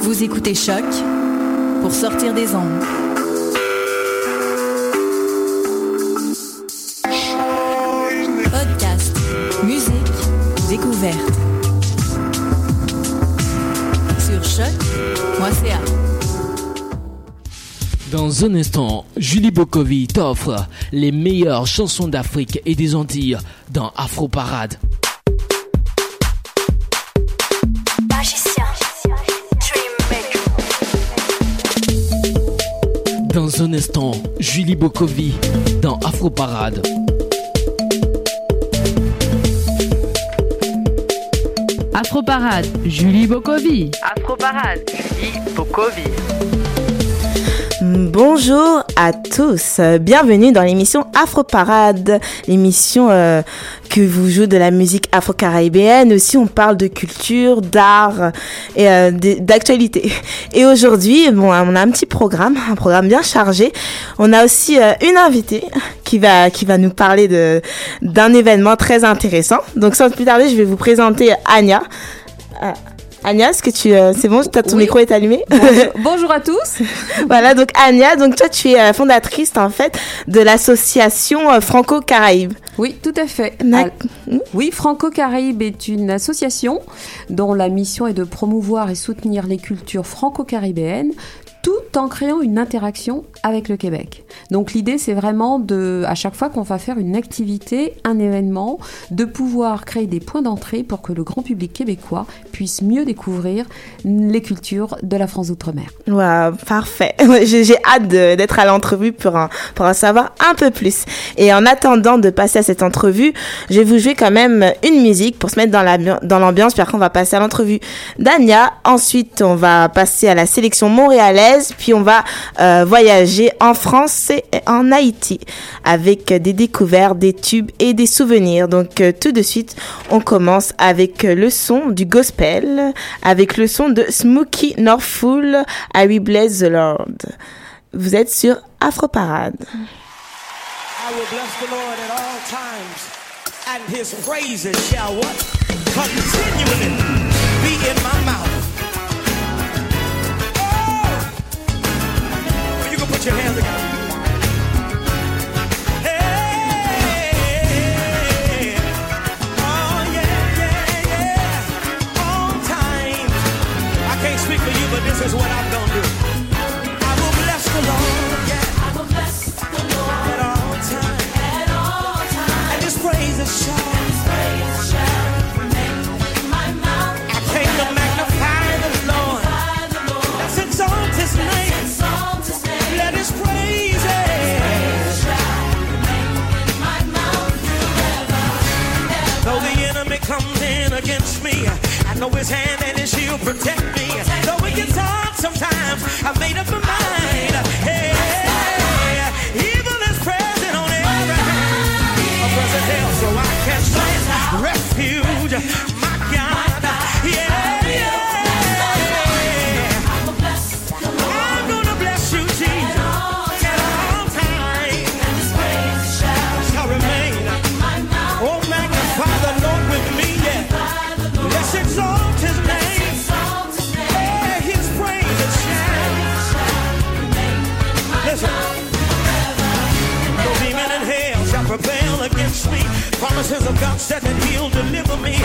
Vous écoutez Choc pour sortir des ondes. Podcast, musique, découverte. Sur choc.ca. Dans un instant, Julie Bokovi t'offre les meilleures chansons d'Afrique et des Antilles dans Afro Parade. Dans un instant, Julie Bokovi dans Afro Parade. Afro Parade, Julie Bokovi. Afro Parade, Julie Bokovi. Bonjour à tous, bienvenue dans l'émission Afro Parade, l'émission euh, que vous jouez de la musique afro-caribéenne. Aussi, on parle de culture, d'art et euh, d'actualité. Et aujourd'hui, bon, on a un petit programme, un programme bien chargé. On a aussi euh, une invitée qui va qui va nous parler d'un événement très intéressant. Donc, sans plus tarder, je vais vous présenter Anya. Anya, est-ce que tu, euh, c'est bon, ton micro est allumé? Bonjour, bonjour, à tous. voilà, donc Anya, donc toi tu es euh, fondatrice en fait de l'association euh, Franco-Caraïbe. Oui, tout à fait. oui, Franco-Caraïbe est une association dont la mission est de promouvoir et soutenir les cultures franco-caribéennes tout en créant une interaction avec le Québec. Donc l'idée, c'est vraiment de, à chaque fois qu'on va faire une activité, un événement, de pouvoir créer des points d'entrée pour que le grand public québécois puisse mieux découvrir les cultures de la France d'outre-mer. Wow, parfait. J'ai hâte d'être à l'entrevue pour en, pour en savoir un peu plus. Et en attendant de passer à cette entrevue, je vais vous jouer quand même une musique pour se mettre dans l'ambiance, puis après on va passer à l'entrevue d'Ania. Ensuite, on va passer à la sélection montréalaise puis on va euh, voyager en France et en Haïti avec des découvertes, des tubes et des souvenirs. Donc euh, tout de suite, on commence avec le son du gospel, avec le son de Smokey Northfull, I Will Bless the Lord. Vous êtes sur Afro Parade. I will bless the Lord at all times, and his praises shall what? Your hands together. Oh, speak for you, but this is what I'm gonna do. Know his hand and his shield protect me. Though it gets hard sometimes, I made up my mind. Hey, evil is present on every hand. A present hell, so I can find refuge. Promises of God said that He'll deliver me.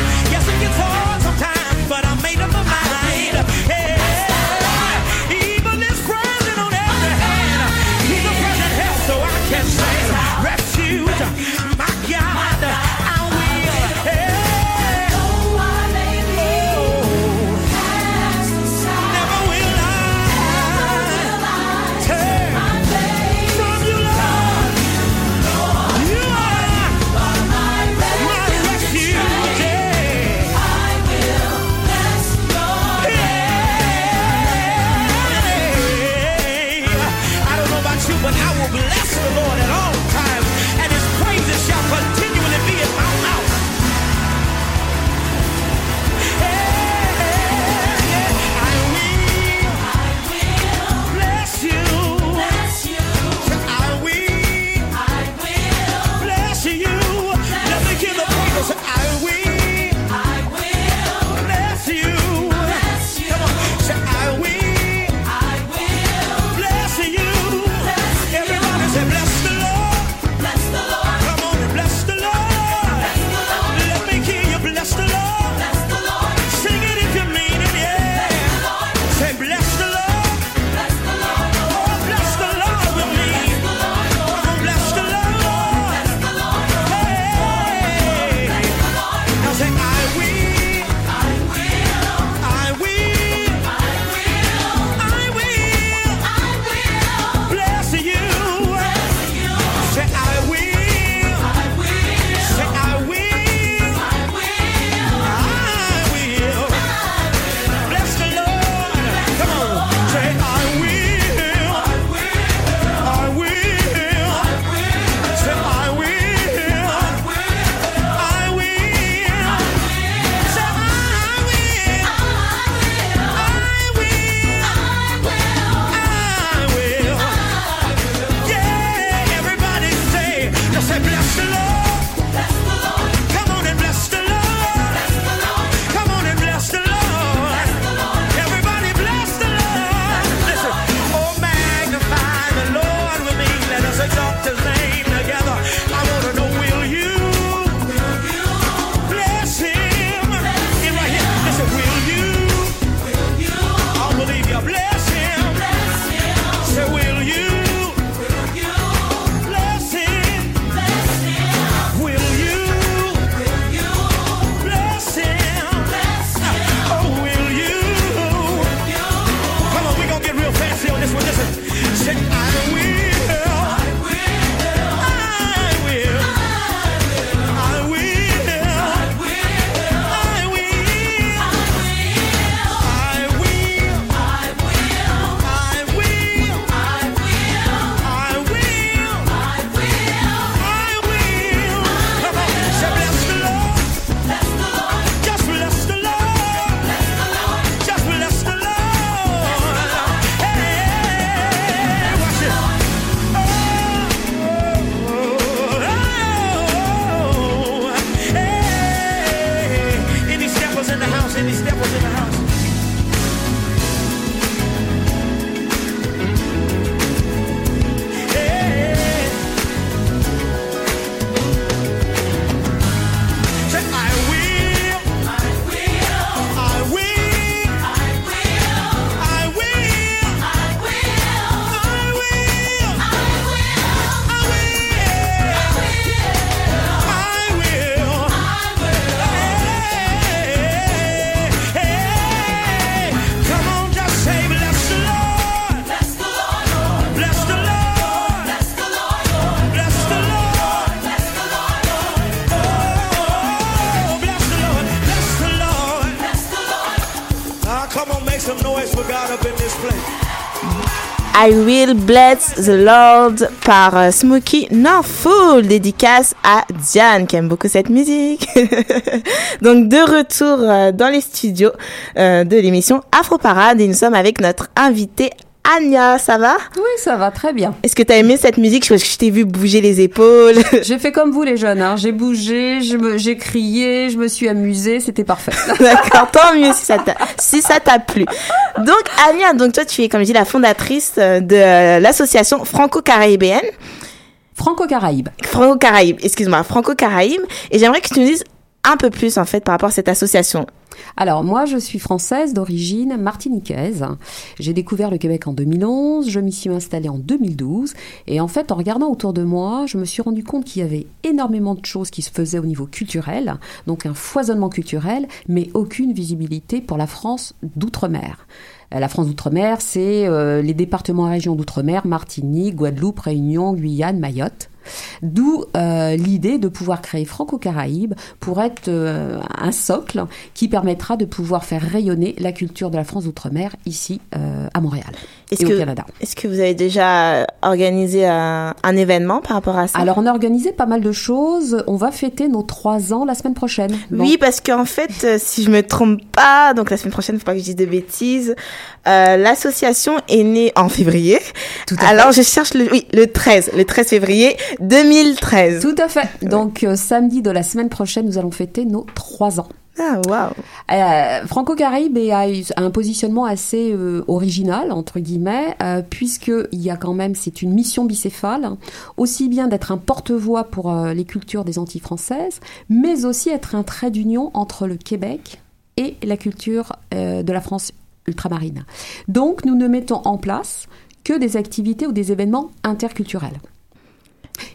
I Will Bless the Lord par euh, Smokey Norfolk, dédicace à Diane qui aime beaucoup cette musique. Donc de retour euh, dans les studios euh, de l'émission Afro Parade et nous sommes avec notre invitée Anya, ça va? Oui, ça va très bien. Est-ce que tu as aimé cette musique? Parce que je t'ai vu bouger les épaules. J'ai fait comme vous les jeunes, hein. j'ai bougé, j'ai crié, je me suis amusée, c'était parfait. D'accord, tant mieux si ça t'a si plu. Donc Anya, donc toi tu es comme je dis la fondatrice euh, de euh, l'association franco-caribéenne, Franco-Caraïbe. franco-caraïbe, excuse-moi, franco-caraïbe et j'aimerais que tu nous dises un peu plus en fait par rapport à cette association. Alors moi je suis française d'origine martiniquaise. J'ai découvert le Québec en 2011, je m'y suis installée en 2012 et en fait en regardant autour de moi, je me suis rendu compte qu'il y avait énormément de choses qui se faisaient au niveau culturel, donc un foisonnement culturel, mais aucune visibilité pour la France d'outre-mer. Euh, La France d'outre-mer, c'est euh, les départements et régions d'outre-mer, Martinique, Guadeloupe, Réunion, Guyane, Mayotte. D'où euh, l'idée de pouvoir créer Franco-Caraïbe pour être euh, un socle qui permettra de pouvoir faire rayonner la culture de la France d'outre-mer ici euh, à Montréal Est-ce que est-ce que vous avez déjà organisé un, un événement par rapport à ça? Alors on a organisé pas mal de choses. On va fêter nos trois ans la semaine prochaine. Bon. Oui, parce qu'en fait, euh, si je me trompe pas, donc la semaine prochaine, faut pas que je dise de bêtises, euh, l'association est née en février. Tout à Alors, je cherche le, oui, le 13, le 13 février 2013. Tout à fait. Donc euh, samedi de la semaine prochaine, nous allons fêter nos trois ans. Ah, waouh. Euh, Franco-Caraïbe a un positionnement assez euh, original entre guillemets, euh, puisque il y a quand même c'est une mission bicéphale, aussi bien d'être un porte-voix pour les cultures des Antilles françaises, mais aussi être un trait d'union entre le Québec et la culture de la France ultramarine. Donc nous ne mettons en place que des activités ou des événements interculturels.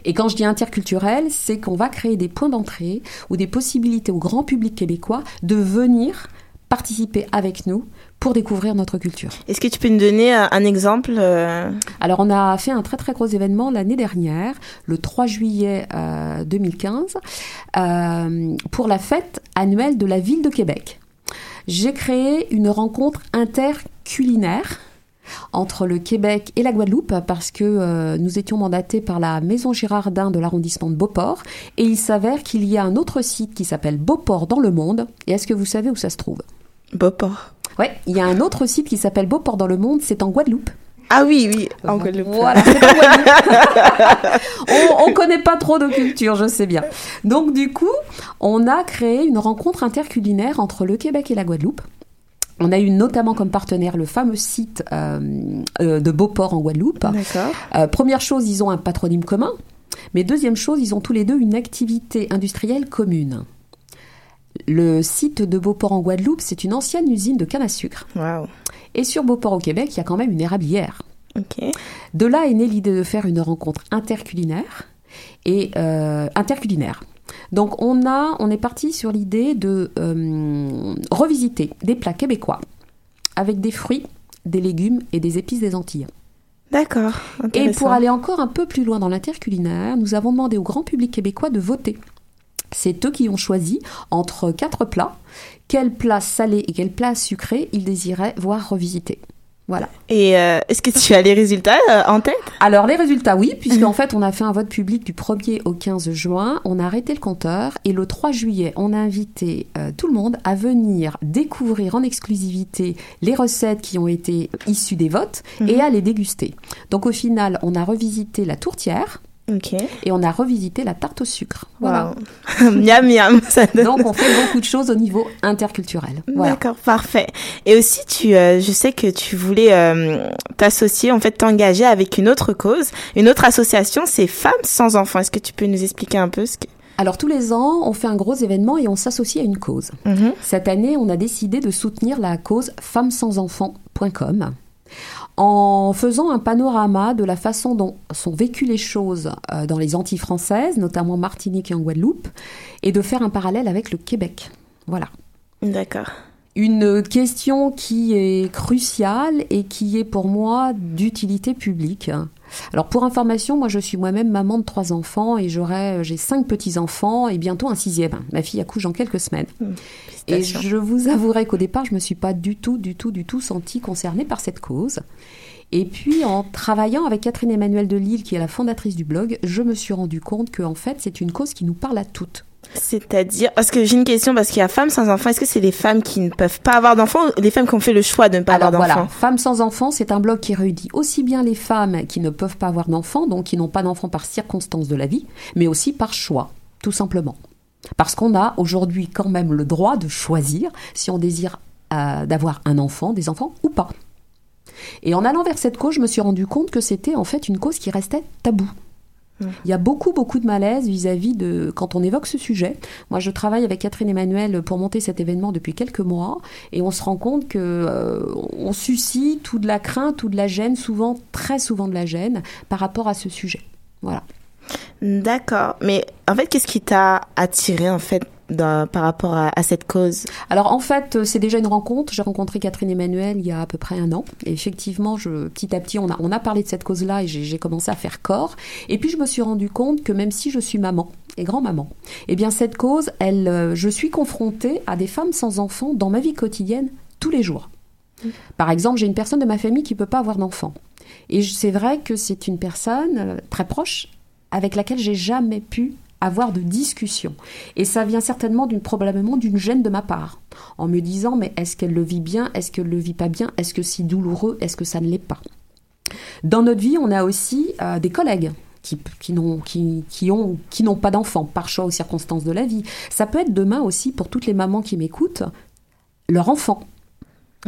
Et quand je dis interculturel, c'est qu'on va créer des points d'entrée ou des possibilités au grand public québécois de venir participer avec nous pour découvrir notre culture. Est-ce que tu peux nous donner euh, un exemple euh, Alors on a fait un très très gros événement l'année dernière, le 3 juillet euh, 2015, euh, pour la fête annuelle de la ville de Québec. J'ai créé une rencontre interculinaire entre le Québec et la Guadeloupe parce que euh, nous étions mandatés par la Maison Girardin de l'arrondissement de Beauport et il s'avère qu'il y a un autre site qui s'appelle Beauport dans le monde. Et est-ce que vous savez où ça se trouve? Beauport Ouais, il y a un autre site qui s'appelle Beauport dans le monde, c'est en Guadeloupe. Ah oui, oui, en Guadeloupe. Voilà, c'est en Guadeloupe. on, on connaît pas trop de culture, je sais bien. Donc du coup, on a créé une rencontre interculinaire entre le Québec et la Guadeloupe. On a eu notamment comme partenaire le fameux site euh, euh, de Beauport en Guadeloupe. D'accord. Euh, première chose, ils ont un patronyme commun. Mais deuxième chose, ils ont tous les deux une activité industrielle commune. Le site de Beauport en Guadeloupe, c'est une ancienne usine de canne à sucre. Et sur Beauport au Québec, il y a quand même une érablière. Ok. De là est née l'idée de faire une rencontre interculinaire et euh, interculinaire. Donc on a, on est parti sur l'idée de euh, revisiter des plats québécois avec des fruits, des légumes et des épices des Antilles. D'accord. Et pour aller encore un peu plus loin dans l'interculinaire, nous avons demandé au grand public québécois de voter. C'est eux qui ont choisi entre quatre plats quel plat salé et quel plat sucré ils désiraient voir revisiter. Voilà. Et euh, est-ce que tu as les résultats euh, en tête? Alors les résultats, oui, puisqu'en fait on a fait un vote public du 1er au 15 juin, on a arrêté le compteur. Et le 3 juillet on a invité euh, tout le monde à venir découvrir en exclusivité les recettes qui ont été issues des votes et à les déguster. Donc au final on a revisité la tourtière, Ok. Et on a revisité la tarte au sucre. Voilà. Wow. miam miam. Ça donne- Donc on fait beaucoup de choses au niveau interculturel. Voilà. D'accord, parfait. Et aussi, tu, euh, je sais que tu voulais euh, t'associer, en fait, t'engager avec une autre cause, une autre association, c'est Femmes sans enfants. Est-ce que tu peux nous expliquer un peu ce que... Alors tous les ans, on fait un gros événement et on s'associe à une cause. Mhm. Cette année, on a décidé de soutenir la cause femmesansenfants.com en faisant un panorama de la façon dont sont vécues les choses euh, dans les Antilles françaises, notamment Martinique et en Guadeloupe, et de faire un parallèle avec le Québec. Voilà. D'accord. Une question qui est cruciale et qui est pour moi d'utilité publique. Alors pour information, moi je suis moi-même maman de trois enfants et j'aurai j'ai cinq petits enfants et bientôt un sixième. Ma fille accouche en quelques semaines. Et Félicitations. je vous avouerai qu'au départ, je me suis pas du tout, du tout, du tout sentie concernée par cette cause. Et puis, en travaillant avec Catherine Emmanuel de Lille, qui est la fondatrice du blog, je me suis rendu compte que, en fait, c'est une cause qui nous parle à toutes. C'est-à-dire, parce que j'ai une question, parce qu'il y a Femmes sans enfants, est-ce que c'est les femmes qui ne peuvent pas avoir d'enfants ou les femmes qui ont fait le choix de ne pas Alors avoir voilà, d'enfants Femmes sans enfants, c'est un blog qui réunit aussi bien les femmes qui ne peuvent pas avoir d'enfants, donc qui n'ont pas d'enfants par circonstance de la vie, mais aussi par choix, tout simplement. Parce qu'on a aujourd'hui quand même le droit de choisir si on désire euh, d'avoir un enfant, des enfants ou pas. Et en allant vers cette cause, je me suis rendu compte que c'était en fait une cause qui restait taboue. Il y a beaucoup, beaucoup de malaise vis-à-vis de quand on évoque ce sujet. Moi, je travaille avec Catherine Emmanuel pour monter cet événement depuis quelques mois, et on se rend compte que euh, on suscite ou de la crainte ou de la gêne, souvent, très souvent de la gêne, par rapport à ce sujet. Voilà. D'accord. Mais en fait, qu'est-ce qui t'a attiré, en fait, par rapport à, à cette cause Alors en fait, euh, c'est déjà une rencontre. J'ai rencontré Catherine Emmanuel il y a à peu près un an. Et effectivement, je, petit à petit, on a, on a parlé de cette cause-là et j'ai commencé à faire corps. Et puis je me suis rendu compte que même si je suis maman et grand-maman, eh bien cette cause, elle, euh, je suis confrontée à des femmes sans enfants dans ma vie quotidienne tous les jours. Par exemple, j'ai une personne de ma famille qui peut pas avoir d'enfant. Et c'est vrai que c'est une personne euh, très proche avec laquelle j'ai jamais pu avoir de discussion. Et ça vient certainement d'une probablement d'une gêne de ma part, en me disant mais est-ce qu'elle le vit bien, est-ce qu'elle le vit pas bien, est-ce que c'est douloureux, est-ce que ça ne l'est pas? Dans notre vie, on a aussi euh, des collègues. Qui, qui n'ont qui, qui ont qui n'ont pas d'enfants par choix ou circonstances de la vie. Ça peut être demain aussi pour toutes les mamans qui m'écoutent, leur enfant.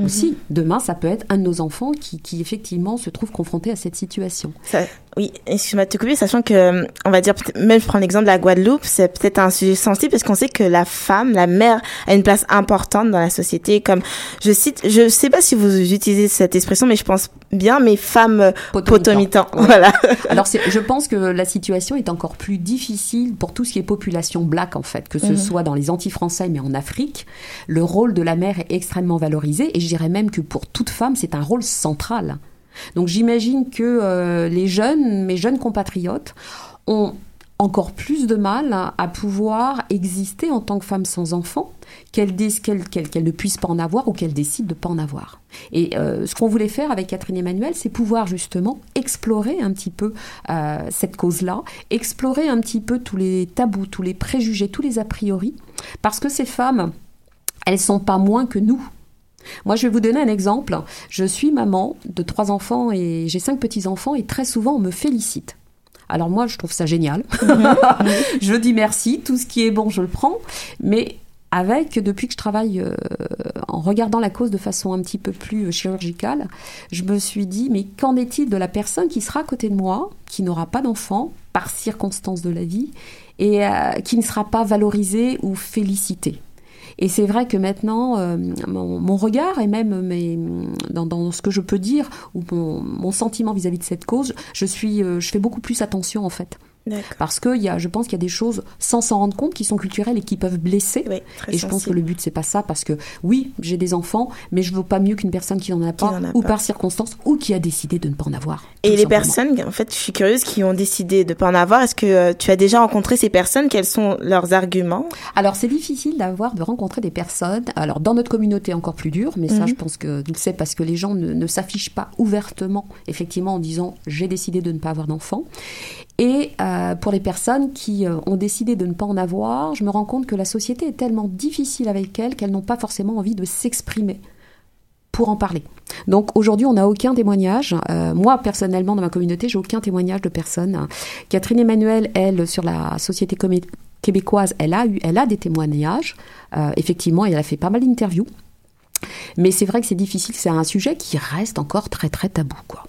Aussi, demain, ça peut être un de nos enfants qui, qui effectivement se trouve confronté à cette situation. Ça- Oui, excuse-moi de te couper, sachant que, euh, on va dire, même je prends l'exemple de la Guadeloupe, c'est peut-être un sujet sensible parce qu'on sait que la femme, la mère, a une place importante dans la société. Comme, je cite, je sais pas si vous utilisez cette expression, mais je pense bien, mais femmes euh, potomitans. Ouais. Voilà. Alors, je pense que la situation est encore plus difficile pour tout ce qui est population black, en fait, que ce soit dans les Antilles-Français, mais en Afrique. Le rôle de la mère est extrêmement valorisé, et je dirais même que pour toute femme, c'est un rôle central. Donc, j'imagine que euh, les jeunes, mes jeunes compatriotes, ont encore plus de mal à, pouvoir exister en tant que femme sans enfant, qu'elles ne puissent pas en avoir ou qu'elles décident de pas en avoir. Et euh, ce qu'on voulait faire avec Catherine Emmanuel, c'est pouvoir justement explorer un petit peu euh, cette cause-là, explorer un petit peu tous les tabous, tous les préjugés, tous les a priori, parce que ces femmes, elles sont pas moins que nous. Moi, je vais vous donner un exemple. Je suis maman de trois enfants et j'ai cinq petits-enfants et très souvent on me félicite. Alors moi, je trouve ça génial. je dis merci, tout ce qui est bon, je le prends. Mais avec, depuis que je travaille euh, en regardant la cause de façon un petit peu plus euh, chirurgicale, je me suis dit, mais qu'en est-il de la personne qui sera à côté de moi, qui n'aura pas d'enfant, par circonstance de la vie, et euh, qui ne sera pas valorisée ou félicitée? Et c'est vrai que maintenant, euh, mon, mon regard et même mes, dans, ce que je peux dire ou mon, mon sentiment vis-à-vis de cette cause, je suis, euh, je fais beaucoup plus attention en fait. Parce que y a, je pense qu'il y a des choses sans s'en rendre compte qui sont culturelles et qui peuvent blesser. Oui, Et je pense que le but c'est pas ça parce que oui, j'ai des enfants, mais je veux pas mieux qu'une personne qui n'en a pas a ou pas. par circonstance ou qui a décidé de ne pas en avoir. Et les simplement. personnes, en fait, je suis curieuse, qui ont décidé de pas en avoir, est-ce que euh, tu as déjà rencontré ces personnes? Quels sont leurs arguments? Alors c'est difficile d'avoir de rencontrer des personnes. Alors dans notre communauté encore plus dur, mais ça Mhm. je pense que c'est parce que les gens ne, ne s'affichent pas ouvertement, effectivement en disant j'ai décidé de ne pas avoir d'enfant. Et euh, pour les personnes qui euh, ont décidé de ne pas en avoir, je me rends compte que la société est tellement difficile avec elles qu'elles n'ont pas forcément envie de s'exprimer pour en parler. Donc aujourd'hui, on n'a aucun témoignage. Euh, moi, personnellement, dans ma communauté, j'ai aucun témoignage de personne. Catherine Emmanuel, elle, sur la société québécoise, elle a eu, elle a des témoignages. Euh, effectivement, elle a fait pas mal d'interviews. Mais c'est vrai que c'est difficile. C'est un sujet qui reste encore très très tabou, quoi.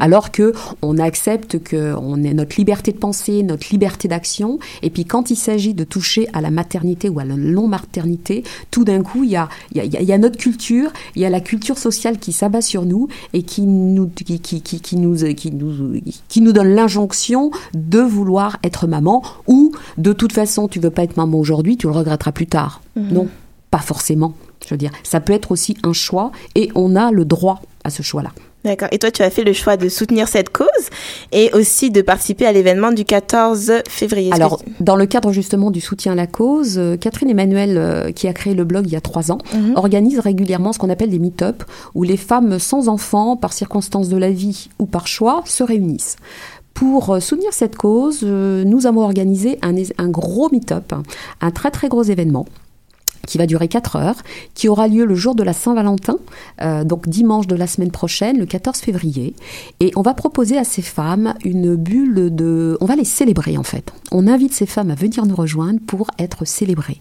Alors que on accepte que on ait notre liberté de penser, notre liberté d'action, et puis quand il s'agit de toucher à la maternité ou à la non-maternité, tout d'un coup il y a, y, y notre culture, il y a la culture sociale qui s'abat sur nous et qui nous qui, qui, qui, qui nous qui nous qui nous donne l'injonction de vouloir être maman ou de toute façon tu veux pas être maman aujourd'hui, tu le regretteras plus tard. Non, pas forcément. Je veux dire, ça peut être aussi un choix et on a le droit à ce choix-là. D'accord. Et toi, tu as fait le choix de soutenir cette cause et aussi de participer à l'événement du 14 février. Alors, dans le cadre justement du soutien à la cause, euh, Catherine Emmanuel, euh, qui a créé le blog il y a trois ans, Mhm. organise régulièrement ce qu'on appelle des meet-up, où les femmes sans enfants, par circonstances de la vie ou par choix, se réunissent. Pour euh, soutenir cette cause, nous avons organisé un gros meet-up, un très très gros événement qui va durer 4 heures, qui aura lieu le jour de la Saint-Valentin, euh, donc dimanche de la semaine prochaine, le 14 février. Et on va proposer à ces femmes une bulle de... On va les célébrer en fait. On invite ces femmes à venir nous rejoindre pour être célébrées.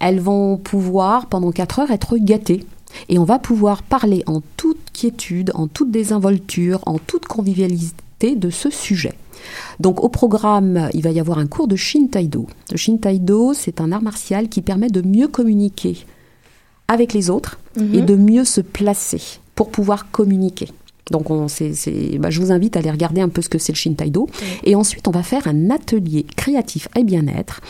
Elles vont pouvoir, pendant 4 heures, être gâtées. Et on va pouvoir parler en toute quiétude, en toute désinvolture, en toute convivialité de ce sujet. Donc au programme, il va y avoir un cours de Shin-Taido. Le Shin-Taido, c'est un art martial qui permet de mieux communiquer avec les autres et de mieux se placer pour pouvoir communiquer. Donc on, bah, je vous invite à aller regarder un peu ce que c'est le Shin-Taido. Et ensuite, on va faire un atelier créatif et bien-être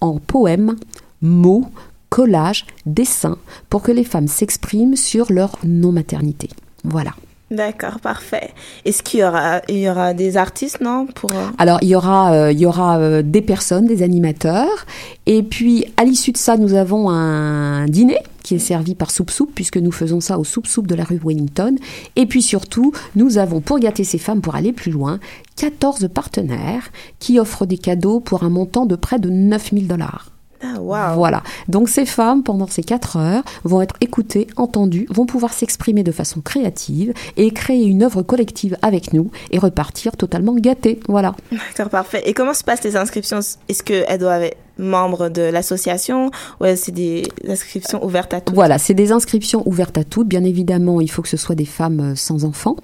en poèmes, mots, collages, dessins, pour que les femmes s'expriment sur leur non-maternité. Voilà. D'accord, parfait. Est-ce qu'il y aura, il y aura des artistes, non pour, euh, Alors il y aura, euh, il y aura euh, des personnes, des animateurs, et puis à l'issue de ça, nous avons un dîner qui est servi par Soup Soup, puisque nous faisons ça au Soup Soup de la rue Wellington. Et puis surtout, nous avons, pour gâter ces femmes, pour aller plus loin, 14 partenaires qui offrent des cadeaux pour un montant de près de 9000 dollars. Ah, waouh. Voilà. Donc ces femmes, pendant ces quatre heures, vont être écoutées, entendues, vont pouvoir s'exprimer de façon créative et créer une œuvre collective avec nous et repartir totalement gâtées. Voilà. D'accord, parfait. Et comment se passent les inscriptions? Est-ce qu'elles doivent être membres de l'association ou est-ce que c'est des inscriptions ouvertes à tous Voilà, c'est des inscriptions ouvertes à toutes. Bien évidemment, il faut que ce soit des femmes euh, sans enfants.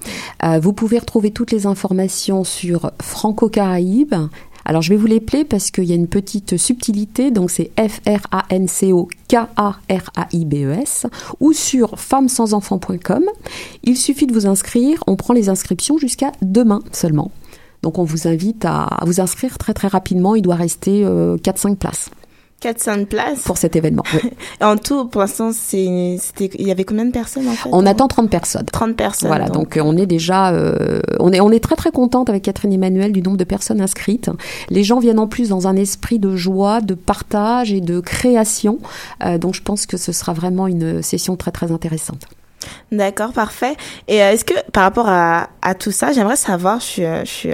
Euh, vous pouvez retrouver toutes les informations sur Franco-Caraïbes. Alors, je vais vous les plaire parce qu'il y a une petite subtilité. Donc, c'est F-R-A-N-C-O-K-A-R-A-I-B-E-S ou sur femmesansenfants.com. Il suffit de vous inscrire. On prend les inscriptions jusqu'à demain seulement. Donc, on vous invite à vous inscrire très très rapidement. Il doit rester euh, 4-5 places 400 places. pour cet événement. Oui. En tout, pour l'instant, il y avait combien de personnes en fait On attend 30 personnes. 30 personnes. Voilà, donc euh, on est déjà, euh, on est, on est très très contente avec Catherine Emmanuel du nombre de personnes inscrites. Les gens viennent en plus dans un esprit de joie, de partage et de création. Euh, donc je pense que ce sera vraiment une session très très intéressante. D'accord, parfait. Et est-ce que par rapport à, à tout ça, j'aimerais savoir, je suis, je suis,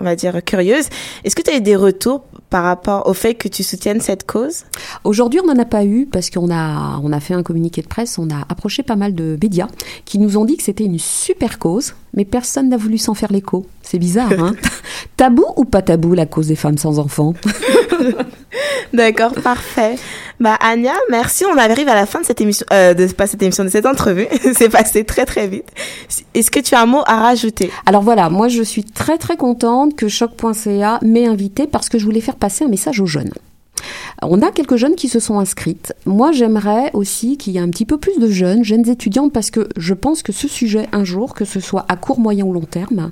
on va dire curieuse, est-ce que tu as eu des retours par rapport au fait que tu soutiennes cette cause? Aujourd'hui, on n'en a pas eu parce qu'on a, on a fait un communiqué de presse, on a approché pas mal de médias qui nous ont dit que c'était une super cause, mais personne n'a voulu s'en faire l'écho. C'est bizarre, hein Tabou ou pas tabou la cause des femmes sans enfants? D'accord, parfait. Bah Anya, merci. On arrive à la fin de cette émission, euh, de pas cette émission, de cette entrevue. C'est passé très très vite. Est-ce que tu as un mot à rajouter? Alors voilà, moi je suis très très contente que choc.ca m'ait invité parce que je voulais faire passer un message aux jeunes. On a quelques jeunes qui se sont inscrites. Moi, j'aimerais aussi qu'il y ait un petit peu plus de jeunes, jeunes étudiantes, parce que je pense que ce sujet, un jour, que ce soit à court, moyen ou long terme,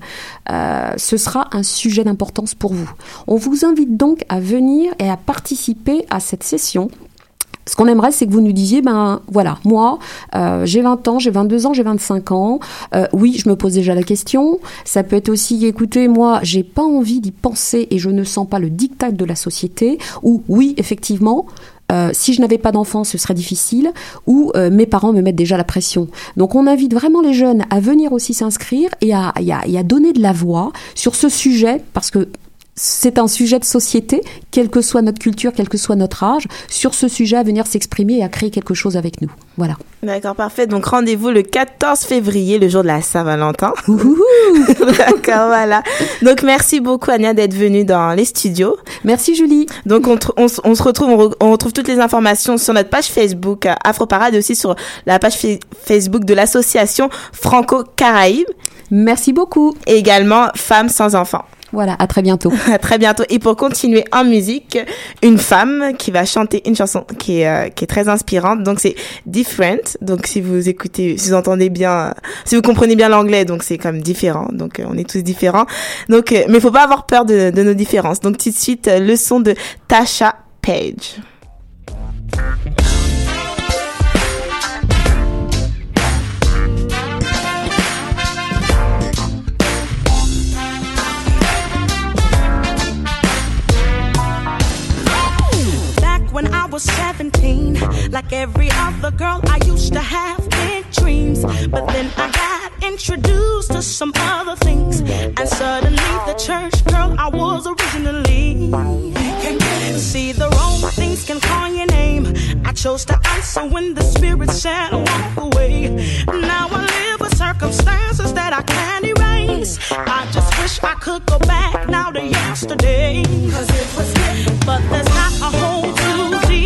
euh, ce sera un sujet d'importance pour vous. On vous invite donc à venir et à participer à cette session ce qu'on aimerait, c'est que vous nous disiez, ben voilà, moi, euh, j'ai 20 ans, j'ai 22 ans, j'ai 25 ans. Euh, oui, je me pose déjà la question. Ça peut être aussi, écoutez, moi, j'ai pas envie d'y penser et je ne sens pas le diktat de la société. Ou oui, effectivement. euh, si je n'avais pas d'enfant, ce serait difficile, ou mes parents me mettent déjà la pression. Donc on invite vraiment les jeunes à venir aussi s'inscrire et à donner de la voix sur ce sujet, parce que c'est un sujet de société, quelle que soit notre culture, quel que soit notre âge, sur ce sujet à venir s'exprimer et à créer quelque chose avec nous. Voilà. D'accord, parfait. Donc rendez-vous le 14 février, le jour de la Saint-Valentin. D'accord, voilà. Donc merci beaucoup Ania d'être venue dans les studios. Merci Julie. Donc on, se retrouve, on, re- on retrouve toutes les informations sur notre page Facebook euh, Afro Parade et aussi sur la page fa- Facebook de l'association Franco-Caraïbes Merci beaucoup. et également Femmes sans enfants. Voilà, à très bientôt. À très bientôt. Et pour continuer en musique, une femme qui va chanter une chanson qui est, euh, qui est très inspirante. Donc c'est Different. Donc si vous écoutez, si vous entendez bien, si vous comprenez bien l'anglais, donc c'est comme différent. Donc euh, on est tous différents. Donc, euh, mais faut pas avoir peur de, de nos différences. Donc tout de suite, euh, le son de Tasha Page. was 17. Like every other girl, I used to have big dreams. But then I got introduced to some other things. And suddenly, the church girl I was originally. See, the wrong things can call your name. I chose to answer when the spirit said, walk away. Now I live with circumstances that I can't erase. I just wish I could go back now to yesterday. Cause it was good, but there's not a whole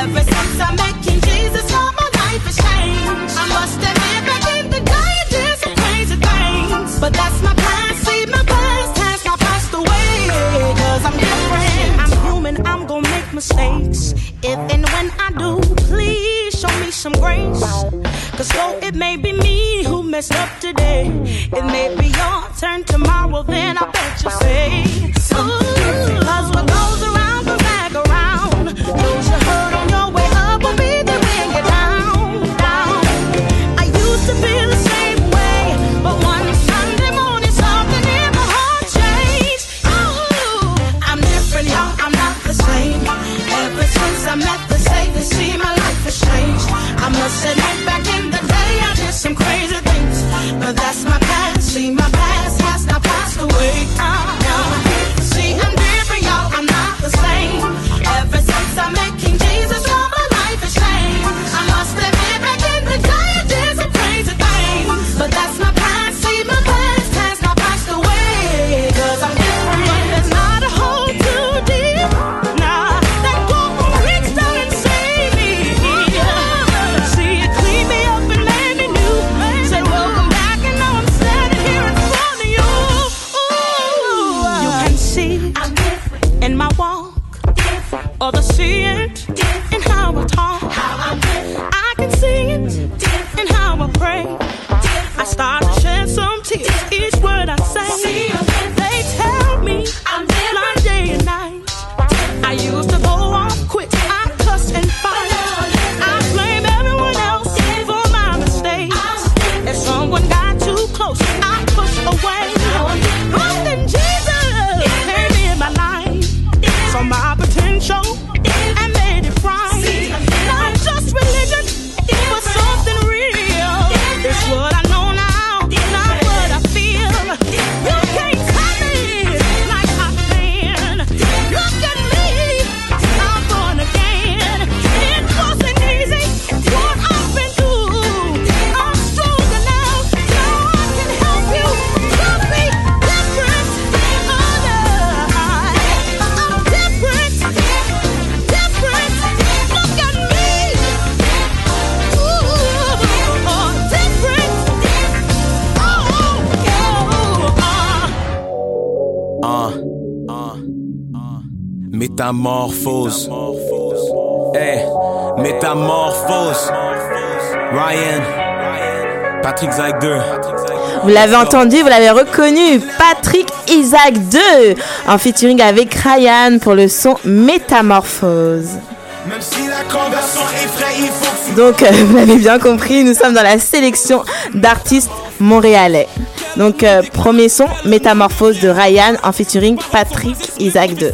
Ever since I met King Jesus, all my life has changed. I must admit, some crazy things. But that's my. See, my not passed away. Cause I'm different. I'm human, I'm gonna make mistakes. If and when I do, please show me some grace. Cause though it may be me who messed up today, it may be your turn tomorrow, then I bet you say, Métamorphose. Hey, métamorphose. Ryan. Patrick Zach 2. Vous l'avez entendu, vous l'avez reconnu, Patrick Isaac 2, en featuring avec Ryan pour le son Métamorphose. Même si la effraie, Donc, euh, vous l'avez bien compris, nous sommes dans la sélection d'artistes montréalais. Donc, euh, premier son, Métamorphose de Ryan en featuring Patrick Isaac 2.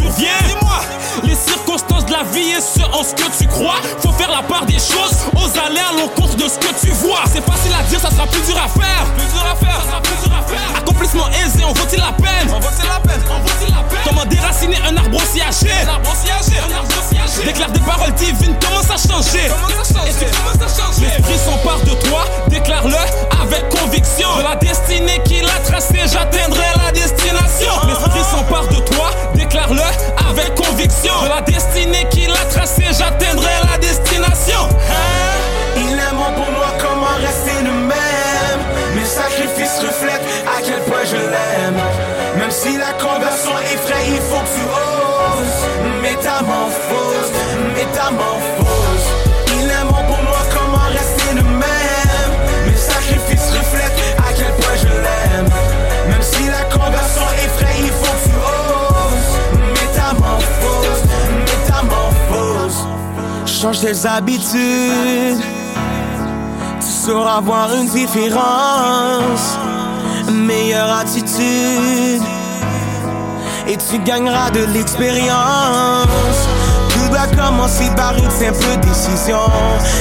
Dis-moi, les circonstances de la vie et ce en ce que tu crois. Faut faire la part des choses, aux aller à l'encontre de ce que tu vois. C'est facile à dire, ça sera plus dur à faire. Plus dur à faire. Accomplissement aisé, on vaut-il la peine? On vaut-il la peine? On vaut-il la peine? Comment déraciner un arbre aussi âgé Un arbre aussi âgé, un arbre aussi âgé. Déclare des paroles divines, commence à changer. Commence à changer, commence à changer. L'esprit s'empare de toi, déclare-le avec conviction. De la destinée qu'il a tracée, j'atteindrai la destination. L'esprit s'empare de toi, déclare-le avec conviction. De la destinée qu'il a tracée, j'atteindrai la destination. Même si la conversion effraie, il faut que tu oses. Métamorphose, métamorphose Il est bon pour moi, comment rester le même? Mes sacrifices reflètent à quel point je l'aime. Même si la conversion effraie, il faut que tu oses. Métamorphose, métamorphose Change tes habitudes. Tu sauras voir une différence, meilleure attitude, et tu gagneras de l'expérience. Tout doit commencer par une simple décision.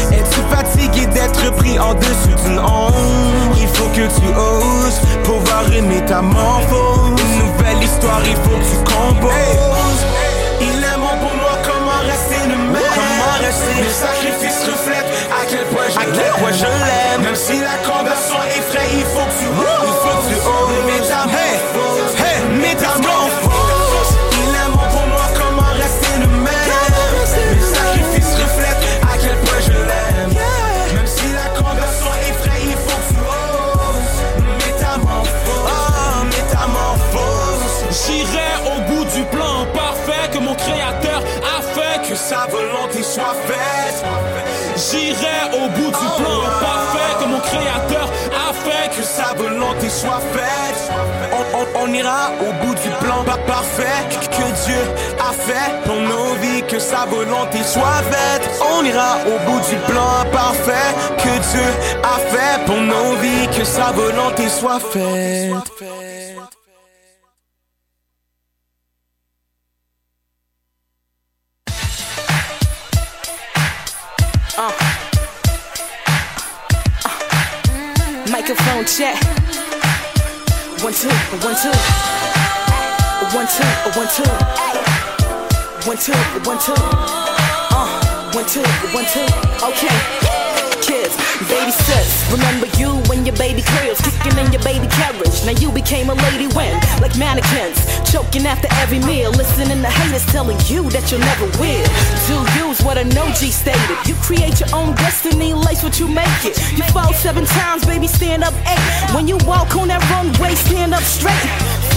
Es-tu fatigué d'être pris en dessous d'une ombre? Il faut que tu oses pour voir une métamorphose. Une nouvelle histoire, il faut que tu composes. Mes sacrifices reflètent à quel point je l'aime. Même si la conversion effraie, il faut que tu. Il faut que tu oses. Métamorphose. Hey, métamorphose. On, ira au bout du plan pa- parfait que Dieu a fait pour nos vies, que sa volonté soit faite. On ira au bout du plan parfait que Dieu a fait pour nos vies, que sa volonté soit faite. One two, one two, one two, one two, one two, one two. Uh, one two, one two. Okay. Kids, baby sis, remember you when your baby cribs kicking in your baby carriage. Now you became a lady when, like mannequins, choking after every meal, listening to haters telling you that you'll never win. Do use what an OG stated. You create your own destiny, lace what you make it. You fall seven times, baby, stand up eight. When you walk on that runway, stand up straight.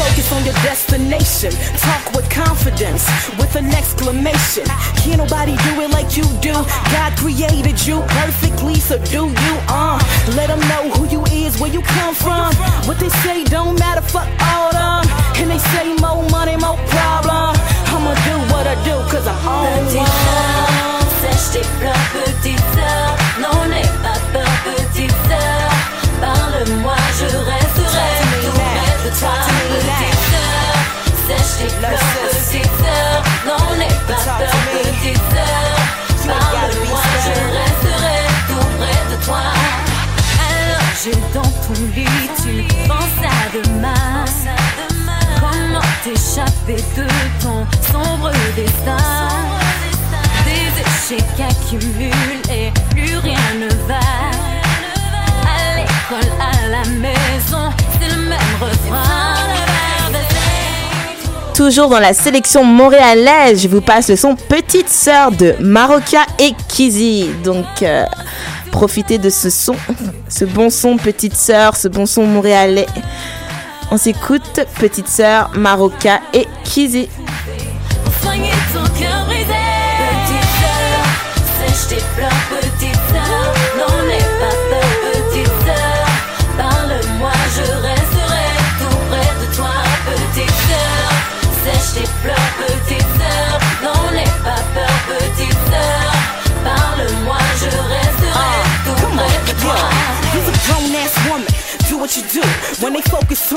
Focus on your destination. Talk with confidence, with an exclamation. Can't nobody do it like you do. God created you perfectly, so do you. Uh, let them know who you is, where you come from. What they say don't matter, fuck all them. And they say more money, more problem. I'ma do what I do, cause I'm on Petite sœur, sèche tes pleurs, petite. Non, n'aie pas peur, petite sœur. Parle-moi, je resterai Sèche tes pleurs, petite sœur. Non, n'aie pas peur, petite sœur. Parle-moi, je resterai tout près de toi. Alors, j'ai dans ton lit, tu penses à demain. Comment t'échapper de ton sombre destin? Des échecs accumulent et plus rien ne va À l'école, à la maison, c'est le même refrain de Toujours dans la sélection montréalaise, je vous passe le son Petite Sœur de Maroca et Kizzy. Donc, euh, profitez de ce son, ce bon son Petite Sœur, ce bon son montréalais. On s'écoute Petite Sœur, Maroca et Kizzy.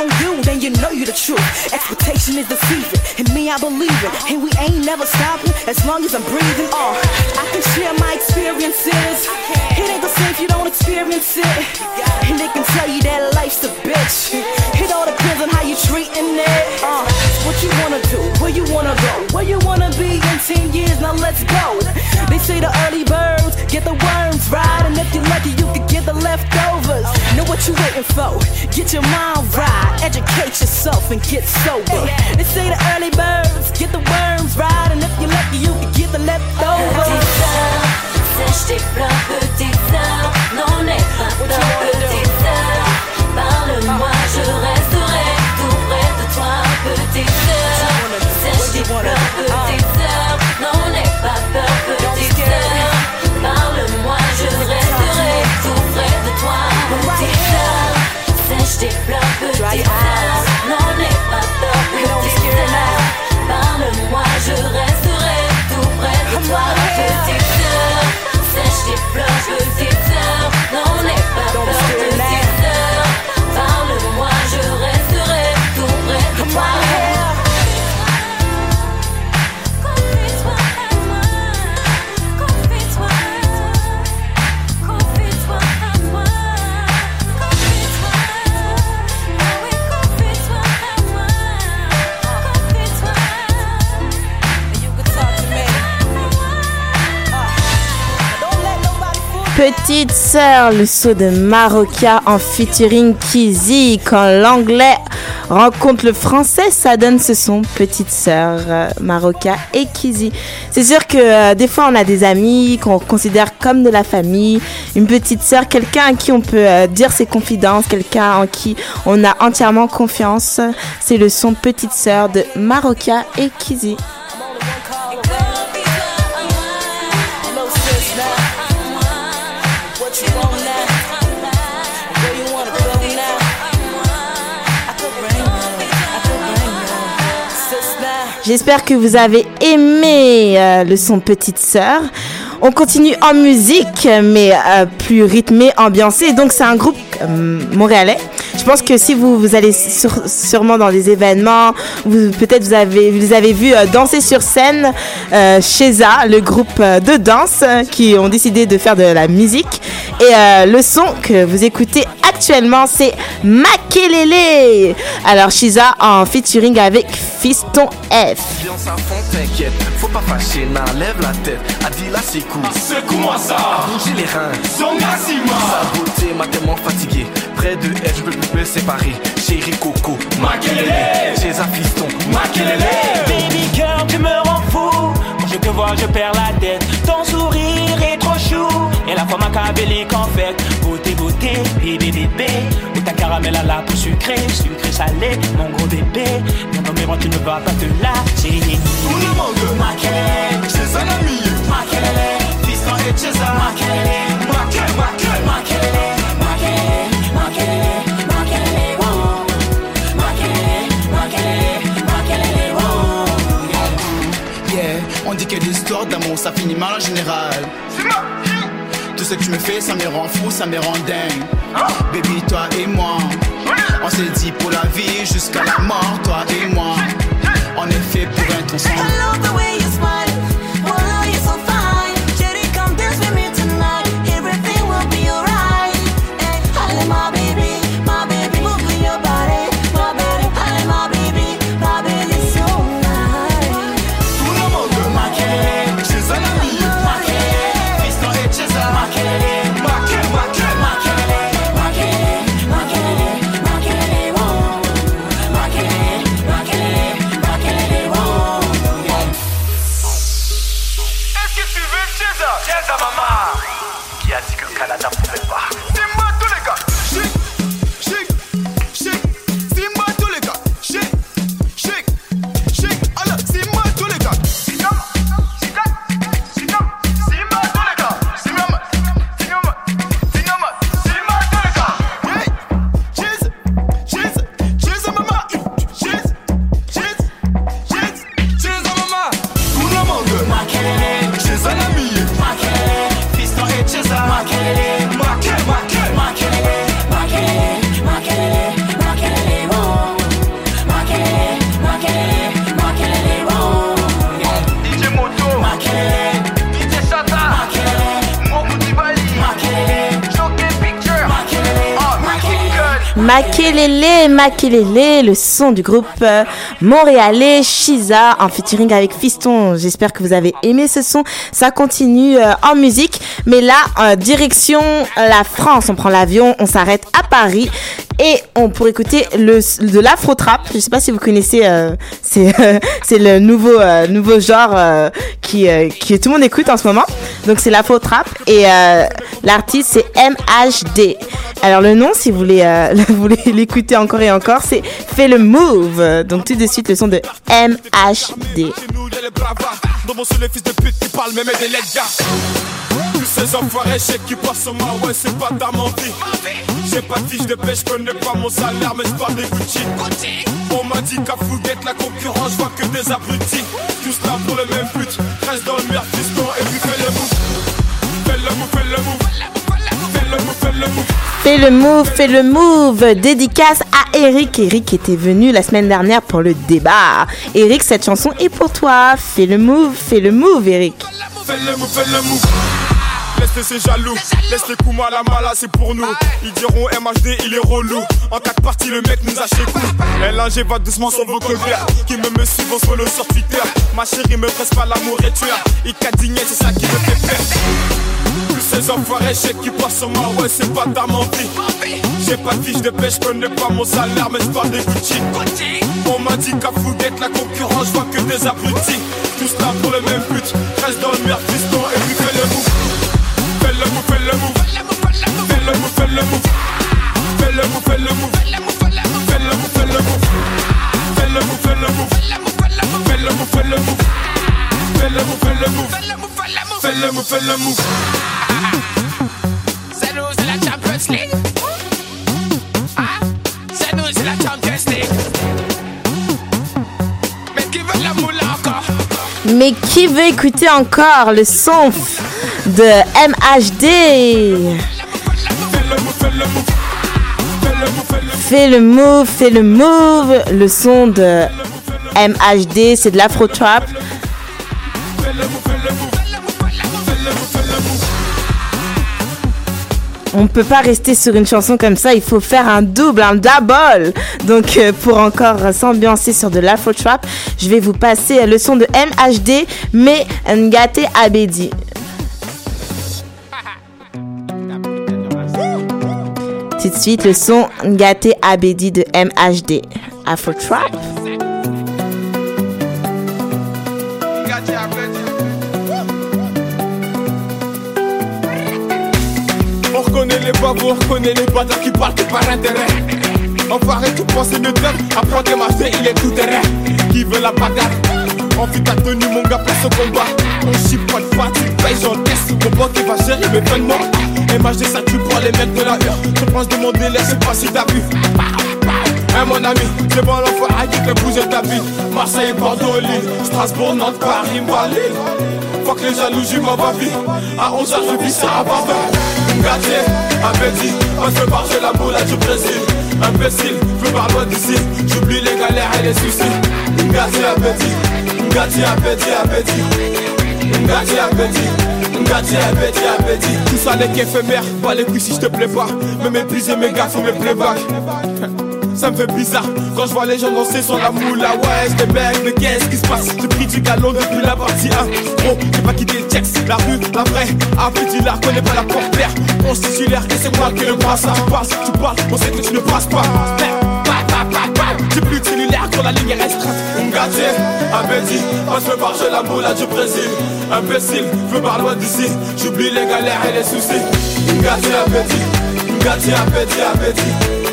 You you, know you're the truth. Expectation is deceiving, and me, I believe it. And we ain't never stopping as long as I'm breathing. Uh, I can share my experiences. It ain't the same if you don't experience it. And they can tell you that life's a bitch. It all depends on how you treating it. Uh, what you wanna do? Where you wanna go? Where you wanna be in 10 years? Now let's go. They say the early birds get the worms right. And if you're lucky, you could get the leftovers. Know what you waiting for? Get your mind right. Educate yourself and get sober. They say the early birds get the worms right. And if you're lucky, you could get the leftovers. Petite sœur, sèche tes pleurs, petite sœur. Non, n'aie pas peur, petite sœur. Parle-moi, je resterai tout près de toi, petite sœur. Sèche tes pleurs, petite sœur. Non, n'aie pas peur. Parle-moi, je resterai tout près de toi, petite sœur. Sèche tes pleurs. Petite sœur, le saut de Maroca en featuring Kizzy. Quand l'anglais rencontre le français, ça donne ce son Petite sœur, euh, Maroca et Kizzy. C'est sûr que euh, des fois on a des amis qu'on considère comme de la famille, une petite sœur, quelqu'un à qui on peut euh, dire ses confidences, quelqu'un en qui on a entièrement confiance. C'est le son Petite sœur de Maroca et Kizzy. J'espère que vous avez aimé euh, le son Petite Sœur. On continue en musique, mais euh, plus rythmé, ambiancé. Donc c'est un groupe euh, montréalais. Je pense que si vous, vous allez sur- sûrement dans des événements, vous peut-être vous avez vous les avez vus euh, danser sur scène euh, chez A, le groupe euh, de danse qui ont décidé de faire de la musique. Et euh, le son que vous écoutez actuellement, c'est Makelele. Alors Shiza en featuring avec Fiston F. Ambiance à fond, t'inquiète, faut pas fâcher, n'enlève la tête. Adila, c'est cool. Secoue-moi ça. Bouger les reins. Beauté m'a tellement fatigué. Près de elle, je peux plus me séparer. Chérie Coco, Makelele. Chez un fiston, Makelele. Baby girl, tu me rends fou. Quand je te vois, je perds la tête. Ton sourire est trop chou. Et la fois machiavélique en fait. Beauté, beauté, bébé, bébé. Ou ta caramel à la peau sucrée, sucré, salé. Mon gros bébé. Dans mes bras, tu ne vas pas te lasser. Makelele. Chez un ami. Makelele. Fiston et César. Makelele. Makel, Makel. Makelele. Makelele. Yeah, on dit que l'histoire d'amour ça finit mal en général. Tout ce que tu me fais, ça me rend fou, ça me rend dingue. Baby, toi et moi, on s'est dit pour la vie jusqu'à la mort, toi et moi. On est fait pour être ensemble. Makelele, Makelele, le son du groupe euh, montréalais Shiza en featuring avec Fiston. J'espère que vous avez aimé ce son. Ça continue euh, en musique, mais là, euh, direction la France. On prend l'avion, on s'arrête à Paris et on pour écouter le de l'afro trap. Je sais pas si vous connaissez, euh, c'est c'est le nouveau euh, nouveau genre euh, qui qui tout le monde écoute en ce moment. Donc c'est l'afro trap et l'artiste c'est MHD. Alors le nom, si vous voulez vous voulez l'écouter encore et encore, c'est Fais le move. Donc tout de suite le son de MHD. Ces qui passent c'est pas J'ai pas de fiche de pêche, connais pas mon salaire Mais je parle des Gucci On m'a dit qu'à fouguette la concurrence vois que des abrutis Tous là pour le même but Reste dans le merde fiston et puis fais le move Fais le move, fais le move Fais le move, fais le move Fais le move, fais le move. Dédicace à Eric. Eric était venu la semaine dernière pour le débat. Eric, cette chanson est pour toi. Fais le move, fais le move, Eric. Fais le move, fais le move. Laisse ces jaloux, laisse les coups mal à mal, c'est pour nous. Ils diront MHD, il est relou. En quatre parties, le mec nous a chez LNG va doucement sur vos colères. Qui me me suivent, on se follow sur Twitter. Ma chérie me presse pas l'amour et tueur. Il cadignait, c'est ça qui me fait peur. Tous ces enfoirés chèques qui passent sur moi, ouais, c'est pas ta menti. J'ai pas de fiche de pêche, je connais pas mon salaire, mais je parle des Gucci. On m'a dit qu'à fouguette la concurrence, je vois que des abrutis. Tous là pour le même but, reste dans le merde, fiston, et move, fais le move. Fais le move, fais le move. Fais le move, fais le move. Fais le move, fais le move. Fais le move, fais le move. Fais le move, fais le move. Fais le move, fais le move. Fais le move, fais le move. C'est nous, c'est la Champions League. Ah, c'est nous, c'est la Champions League. Mais qui veut écouter encore le son? De MHD Fais le move, fais le move. Le son de MHD, c'est de l'afro trap. On peut pas rester sur une chanson comme ça, il faut faire un double, un double. Donc euh, pour encore s'ambiancer sur de l'afro trap, je vais vous passer le son de MHD, mais Ngate Abedi. Suite le son Ngate Abedi de MHD. Afro trap. On reconnaît les babous, on reconnaît les bâtards qui parlent que par intérêt. Enfoiré, tout penser de club, apprends tes marcher, il est tout terrain. Qui veut la bagarre? Envie ta tenue, mon gars, place au combat. On chie pas de fatigue, paye, j'encaisse. Mon pote, il va gérer mes peines MHD, ça tue pour les mecs de la heure. Je pense demander, laisse pas si t'as vu. Hein, mon ami, c'est bon l'enfoiré qui fait bouger ta vie. Marseille, Bordeaux, Lille, Strasbourg, Nantes, Paris, Malille. Fuck les jalousies, ma vie. À 11h, je vis ça à Barbara. Ngatier, appétit, on se chez la moula du Brésil. Imbécile, je pars loin d'ici. J'oublie les galères et les soucis. Ngatier, appétit, Ngatier, appétit, appétit. Ngatier, appétit. Ngatier, appétit, appétit. Tout ça n'est qu'éphémère, pas les couilles si je te plais pas. Me mépriser mes gars, faut mes playbacks. Ça me fait bizarre quand je vois les gens danser sur la moula. Ouais j'étais mec mais qu'est-ce qui se passe? J'ai pris du galon depuis la partie 1 Gros j'ai pas quitté le texte La rue, la vraie. Appétit la connais pas la porte-père On se titulaire et c'est moi qui le brasse. Tu passes, tu parles, on sait que tu ne passes pas J'ai plus de cellulaire quand la ligne est restreinte. Ngatier, appétit On se fait marcher la moula du Brésil. Imbécile, je pars loin d'ici J'oublie les galères et les soucis. Ngatier, appétit Ngatier, appétit, appétit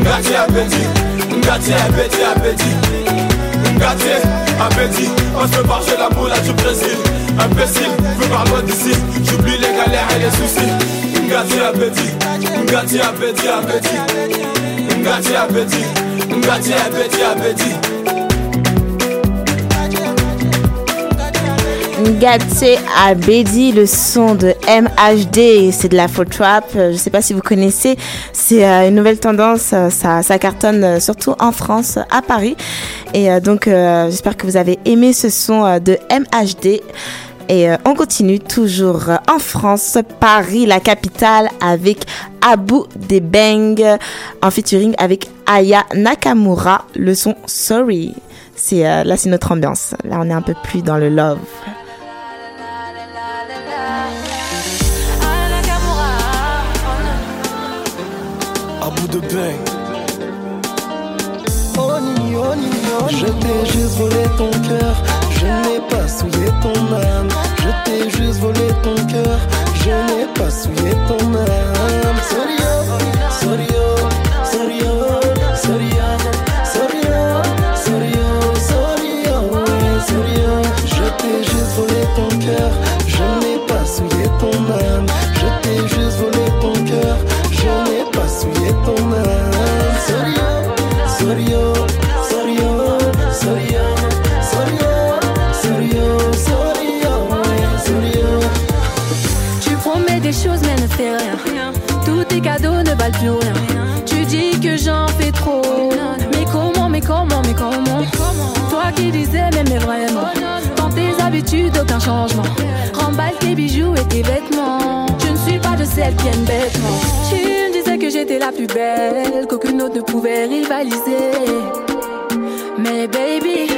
Ngati appétit, Ngati appétit, appétit Ngati appétit, on se fait marcher la moula du Brésil. Imbécile, je pars loin d'ici J'oublie les galères et les soucis. Ngati appétit, Ngati appétit, appétit Ngati appétit, Appétit, appétit Ngate Abedi, le son de MHD, c'est de la faux trap. Euh, Je sais pas si vous connaissez, c'est euh, une nouvelle tendance. euh, Ça, cartonne surtout en France, à Paris. Et donc, j'espère que vous avez aimé ce son de MHD. Et euh, on continue toujours euh, en France, Paris, la capitale, avec Abu Debeng en featuring avec Aya Nakamura, le son Sorry. C'est euh, là, c'est notre ambiance. Là, on est un peu plus dans le love. Oh oh oh. Je t'ai juste volé ton cœur, je n'ai pas souillé ton âme. Je t'ai juste volé ton cœur, je n'ai pas souillé ton âme. Oh, sorry, oh, sorry, oh, ouais, sorry, oh. Je t'ai juste volé ton cœur, je n'ai pas souillé ton âme. Je t'ai juste volé ton cœur, je n'ai pas souillé ton âme. Sorry, oh, tes habitudes, aucun changement. Remballe tes bijoux et tes vêtements. Je ne suis pas de celles qui aiment bêtement. Tu me disais que j'étais la plus belle, qu'aucune autre ne pouvait rivaliser. Mais baby,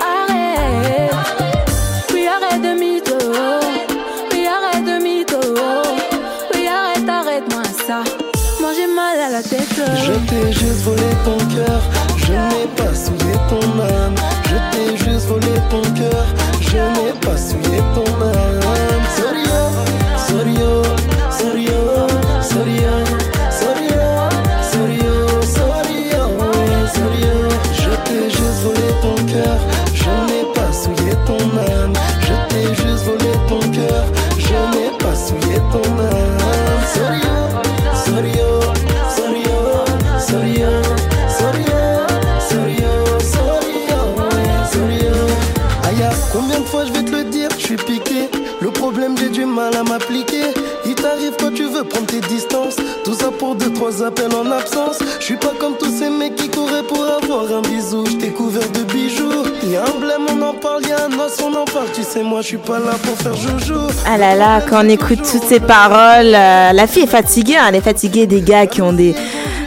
arrête. Oui, arrête de mytho. Oui, arrête de mytho. Oui, arrête, arrête-moi ça. Moi j'ai mal à la tête. Je t'ai juste volé ton cœur, je n'ai pas souillé ton âme. Je t'ai juste volé ton cœur, je n'ai pas souillé ton âme. Prendre tes distances. Tout ça pour deux, trois appels en absence. Je suis pas comme tous ces mecs qui couraient pour avoir un bisou. Je t'ai couvert de bijoux. Y'a un blême, on en parle, y'a un os, on en parle. Tu sais, moi, je suis pas là pour faire joujou. Ah là là, quand on écoute toutes ces paroles, euh, la fille est fatiguée. hein, elle est fatiguée des gars qui ont des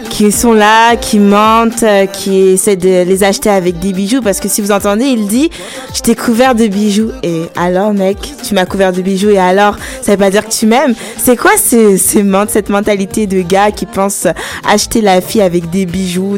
qui sont là, qui mentent, euh, qui essaient de les acheter avec des bijoux. Parce que si vous entendez, il dit, je t'ai couvert de bijoux. Et alors, mec, tu m'as couvert de bijoux. Et alors, ça veut pas dire que tu m'aimes. C'est quoi cette mentalité de gars qui pensent acheter la fille avec des bijoux,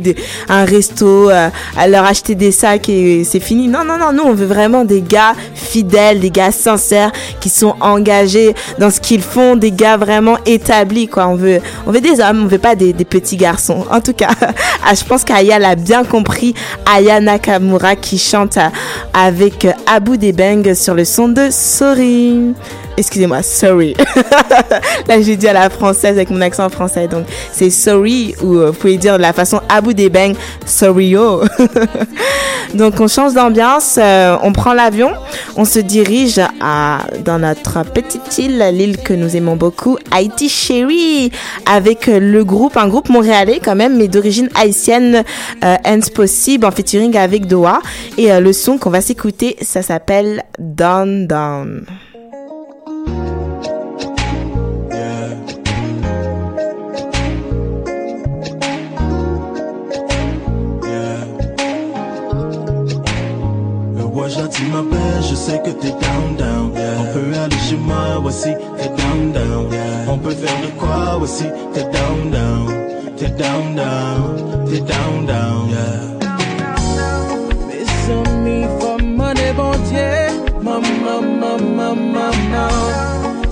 un resto, euh, leur acheter des sacs et c'est fini? Non, non, non, nous, on veut vraiment des gars fidèles, des gars sincères, qui sont engagés dans ce qu'ils font, des gars vraiment établis. On veut, des hommes, on veut pas des, des petits garçons. En tout cas, ah, je pense qu'Aya l'a bien compris. Aya Nakamura qui chante euh, avec Abu Debeng sur le son de Sorry. Excusez-moi, sorry. Là, j'ai dit à la française avec mon accent français. Donc, c'est sorry ou euh, vous pouvez dire de la façon Abu Debeng, sorry oh. Donc, on change d'ambiance, euh, on prend l'avion, on se dirige à, dans notre petite île, l'île que nous aimons beaucoup, Haïti Chérie, avec euh, le groupe, un groupe montréalais quand même, mais d'origine haïtienne, euh, Possible, en featuring avec Doha. Et le son qu'on va s'écouter, ça s'appelle Down Down. Je sais que t'es down down. On peut aller chez moi t'es down down. On peut faire de quoi t'es down down. T'es down down, t'es down down. Mes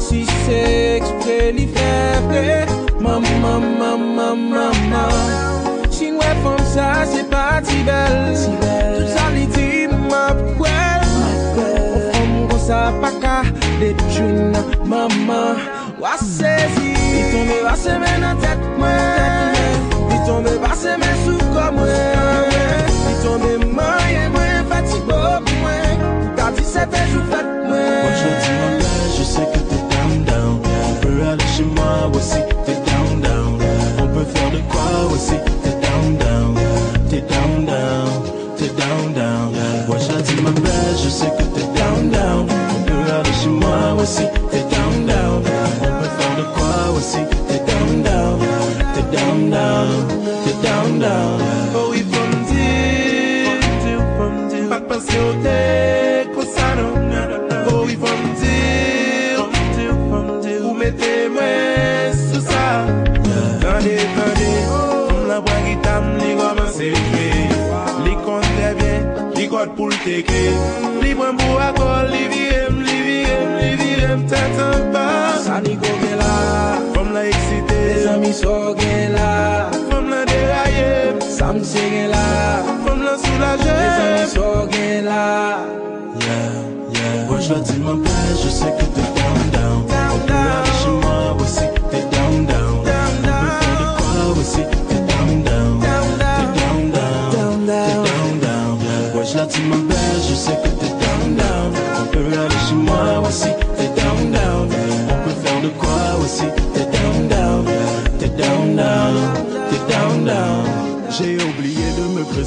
Si se ekspre li fevre Si nou e fom sa se pati bel Tout sa li di map kwel O fom kon sa paka de joun Maman wasezi Li tombe vase men nan tek mwen Li tombe vase men sou komwen Li tombe C'était jour fait, moi. Roi gentil m'appelle, je sais que t'es down down. On peut aller chez moi aussi, t'es down down. On peut faire de quoi aussi, t'es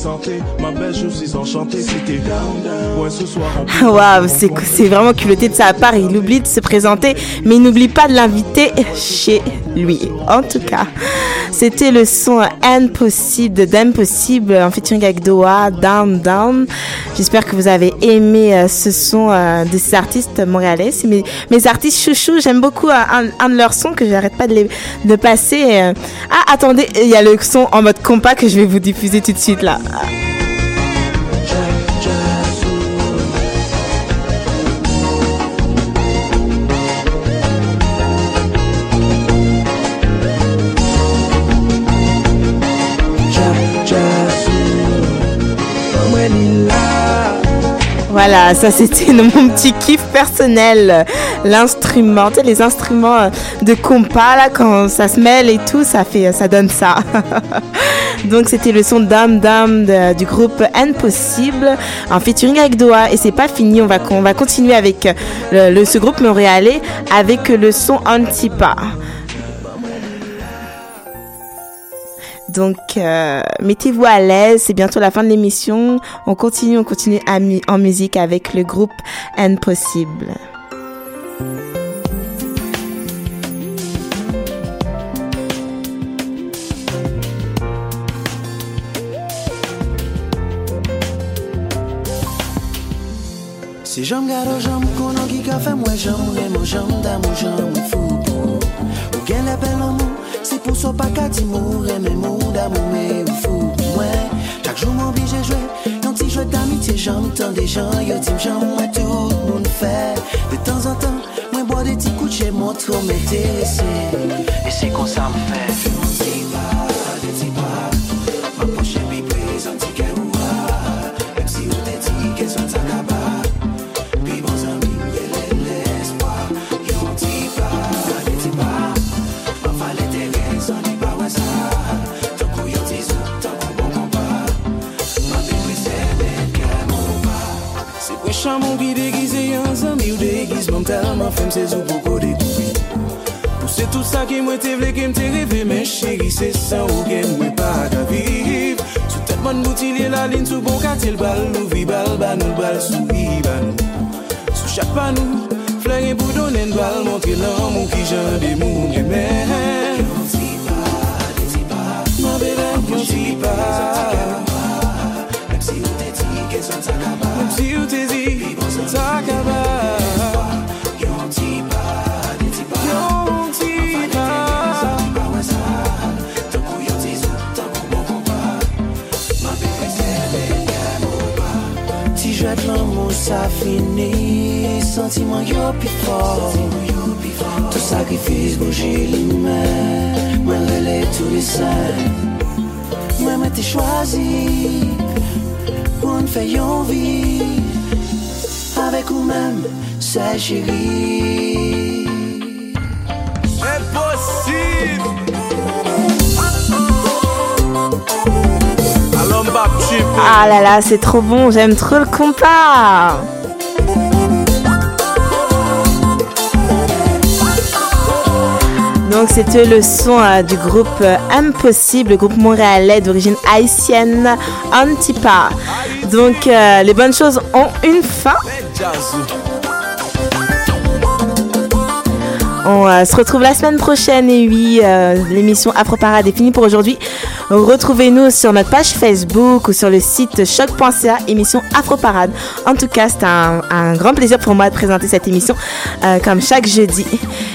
présenter, ma belle, je suis enchanté si t'es down, down. Ouais, ce soir on peut Waouh, c'est c'est vraiment culotté de sa part. Il oublie de se présenter, mais il n'oublie pas de l'inviter chez lui. En tout cas, c'était le son Impossible d'Impossible en featuring avec Doha, Down Down. J'espère que vous avez aimé euh, ce son euh, de ces artistes montréalais. Mes, mes artistes chouchous. J'aime beaucoup euh, un, de leurs sons que j'arrête pas de, de passer. Ah, attendez, il y a le son en mode compas que je vais vous diffuser tout de suite là. Voilà, ça c'était mon petit kiff personnel. L'instrument, tu les instruments euh, de compas là, quand ça se mêle et tout, ça fait, ça donne ça. Donc c'était le son Dame Dame du groupe Impossible en featuring avec Doha et c'est pas fini, on va, on va continuer avec euh, le- ce groupe montréalais avec le son Antipa. Donc, euh, mettez-vous à l'aise. C'est bientôt la fin de l'émission. On continue, on continue à en musique avec le groupe Impossible. Si pou so pa kati moure Men moun da moun me ou fou mwen Chak joun moun bi jè jwè Yon ti jwè d'amitié jan m'tan de jan Yo tim jan mwen tout moun fè De tan an tan mwen bo de ti kout chè Moun tro mè te lese E se kon sa m'fè Fè moun ti pa, de ti pa chamon ki degize yon zami Ou degize mam talman fem se zou pou kode toubi Pou se tout sa ki mwen te vle ke mte reve Men cheri se san ou gen mwen pa ka viv. Sou tet man bouti li la lin sou bon katil bal Nou vi bal banou bal sou vi banou Sou chak panou Fleur e boudonnen bal Montre lan moun ki jan de moun gemen Yon ti pa, yon ti pa Mon bebe, yon ti pa. Mwen si ou te di Sa t'akaba Yon ti pa. Yon ti pa Tankou yon ti zou Tankou bon kompa Mwen pe presebe Gam ou pa Ti jwet lan mou sa fini Sentimen yo pi for Tout sakrifis bouje li men Mwen rele tou li sen. Mwen mwen te chwazi Yon vie Avec ou même c'est chérie Impossible Ah là là, c'est trop bon, j'aime trop le compas. Donc c'était le son euh, du groupe euh, Impossible, le groupe montréalais d'origine haïtienne Antipa. Donc euh, les bonnes choses ont une fin. On euh, se retrouve la semaine prochaine et oui, euh, l'émission Afro Parade est finie pour aujourd'hui. Retrouvez-nous sur notre page Facebook ou sur le site choc.ca, émission Afro Parade. En tout cas, c'est un, grand plaisir pour moi de présenter cette émission comme chaque jeudi.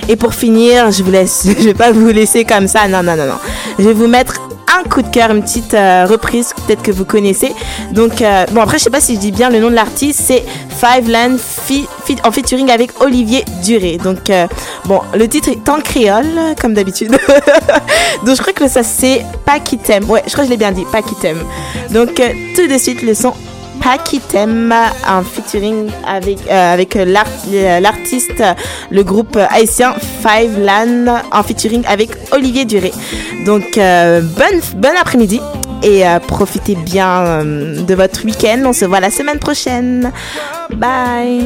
Et pour finir, je vous laisse, je vais pas vous laisser comme ça, non, non, non, non. Je vais vous mettre un coup de cœur, une petite euh, reprise peut-être que vous connaissez. Donc, euh, bon, après, je sais pas si je dis bien le nom de l'artiste, c'est Five Land featuring avec Olivier Duré. Donc, euh, bon, le titre est en créole, comme d'habitude. Donc, je crois que ça c'est Paquitem. Ouais, je crois que je l'ai bien dit, Paquitem. Donc, euh, tout de suite, le son Paquitem en featuring avec, euh, avec euh, l'art- l'artiste, le groupe haïtien Five Land en featuring avec Olivier Duré. Donc, euh, bonne, bon après-midi et profitez bien de votre week-end. On se voit la semaine prochaine. Bye.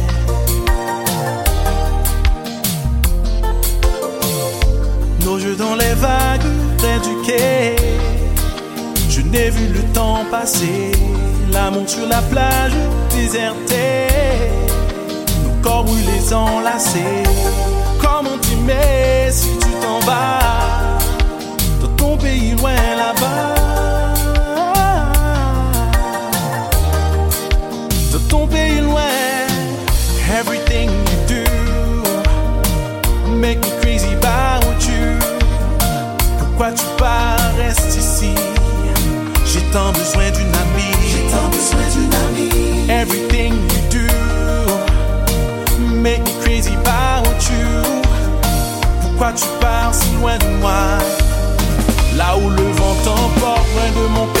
Nos jeux dans les vagues près du quai. Je n'ai vu le temps passer. L'amour sur la plage désertée. Nos corps brûlés enlacés. Comment t'aimer si tu t'en vas dans ton pays loin là-bas? Dans ton pays loin. Everything Pourquoi tu pars, reste ici. J'ai tant besoin d'une amie. J'ai tant besoin d'une amie. Everything you do make me crazy about you. Pourquoi tu pars si loin de moi? Là où le vent t'emporte, loin de mon cœur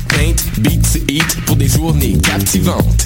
paint, beats, eat pour des journées captivantes.